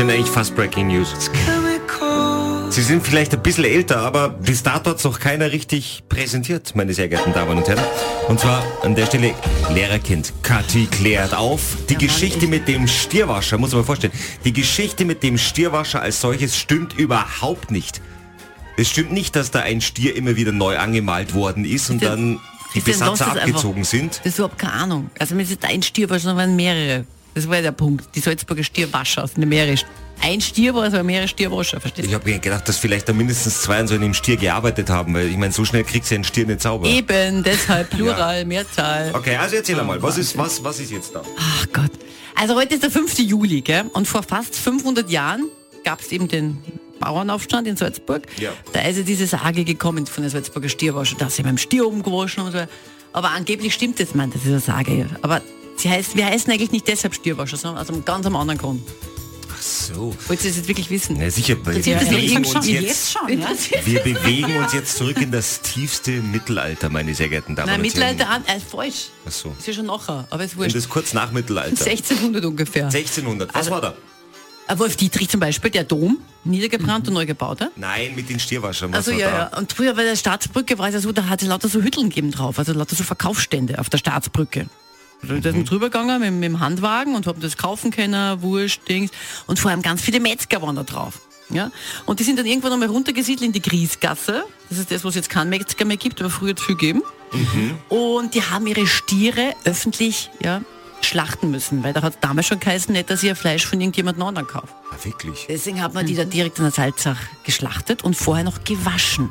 sind eigentlich fast Breaking News. Sie sind vielleicht ein bisschen älter, aber bis dato hat noch keiner richtig präsentiert, meine sehr geehrten Damen und Herren. Und zwar an der Stelle Lehrerkind. Kathi klärt auf. Die Geschichte mit dem Stierwascher, muss man vorstellen. Die Geschichte mit dem Stierwascher als solches stimmt überhaupt nicht. Es stimmt nicht, dass da ein Stier immer wieder neu angemalt worden ist und dann die Besatzer es einfach. abgezogen sind. Das ist überhaupt keine Ahnung. Also mir ist ein Stier, sondern waren mehrere. Das war ja der Punkt. Die Salzburger Stierwascher aus den mehrere. Ein Stier war, aber mehrere Stierwascher, verstehst Ich du? habe mir gedacht, dass vielleicht da mindestens zwei an so einem Stier gearbeitet haben, weil ich meine, so schnell kriegst du einen Stier nicht sauber. Eben, deshalb Plural, Mehrzahl. Okay, also erzähl einmal, was ist, was, was ist jetzt da? Ach Gott. Also heute ist der 5. Juli, gell? Und vor fast 500 Jahren gab es eben den Bauernaufstand in Salzburg. Ja. Da ist ja diese Sage gekommen von der Salzburger Stierwasche, dass sie beim Stier umgewaschen und so. Aber angeblich stimmt das, man, das ist eine Sage. Aber sie heißt, wir heißen eigentlich nicht deshalb Stierwascher, sondern aus einem ganz anderen Grund. Ach so. Wollt ihr das jetzt wirklich wissen? Na sicher, wir das bewegen, uns schon jetzt, schon, ja? Wir bewegen uns jetzt zurück in das tiefste Mittelalter, meine sehr geehrten Damen Nein, und Herren. Mittelalter an, äh, falsch. Ach so. Ist ja schon nachher, aber es wurscht. das kurz nach Mittelalter. 1600 ungefähr. 1600. Was Also- war da? Äh, Wolf Dietrich zum Beispiel, der Dom, niedergebrannt und neu gebaut. Hat. Nein, mit den Stierwaschern. Was Also ja, ja. Und früher bei der Staatsbrücke war es ja so, da hat es lauter so Hütteln gegeben drauf, also lauter so Verkaufsstände auf der Staatsbrücke. Da sind drüber gegangen mit, mit dem Handwagen und haben das kaufen können, Wurst, Dings. Und vor allem ganz viele Metzger waren da drauf. Ja? Und die sind dann irgendwann einmal runtergesiedelt in die Griesgasse. Das ist das, was jetzt kein Metzger mehr gibt, aber früher es viel gegeben. Und die haben ihre Stiere öffentlich ja, schlachten müssen, weil da hat es damals schon geheißen, nicht, dass ihr Fleisch von irgendjemand anderen kauft. Ah, wirklich? Deswegen hat man die da direkt in der Salzach geschlachtet und vorher noch gewaschen.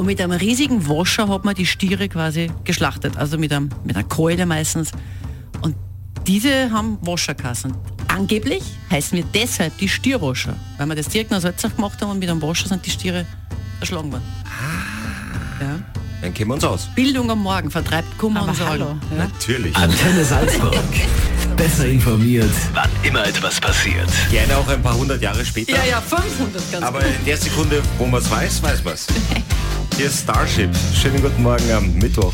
Und mit einem riesigen Wascher hat man die Stiere quasi geschlachtet, also mit, einem, mit einer Keule meistens. Und diese haben Wascherkassen. Angeblich heißen wir deshalb die Stierwascher, weil wir das direkt der Salzach gemacht haben und mit einem Wascher sind die Stiere erschlagen worden. Ja. Dann kennen wir uns aus. Bildung am Morgen vertreibt Kummer Aber und Sorgen. hallo. Ja. Natürlich. Antenne Salzburg. Besser informiert, wann immer etwas passiert. Gerne auch ein paar hundert Jahre später. ja, ja, 500 ganz Aber in der Sekunde, wo man es weiß, weiß man es. Hier ist Starship. Schönen guten Morgen am Mittwoch.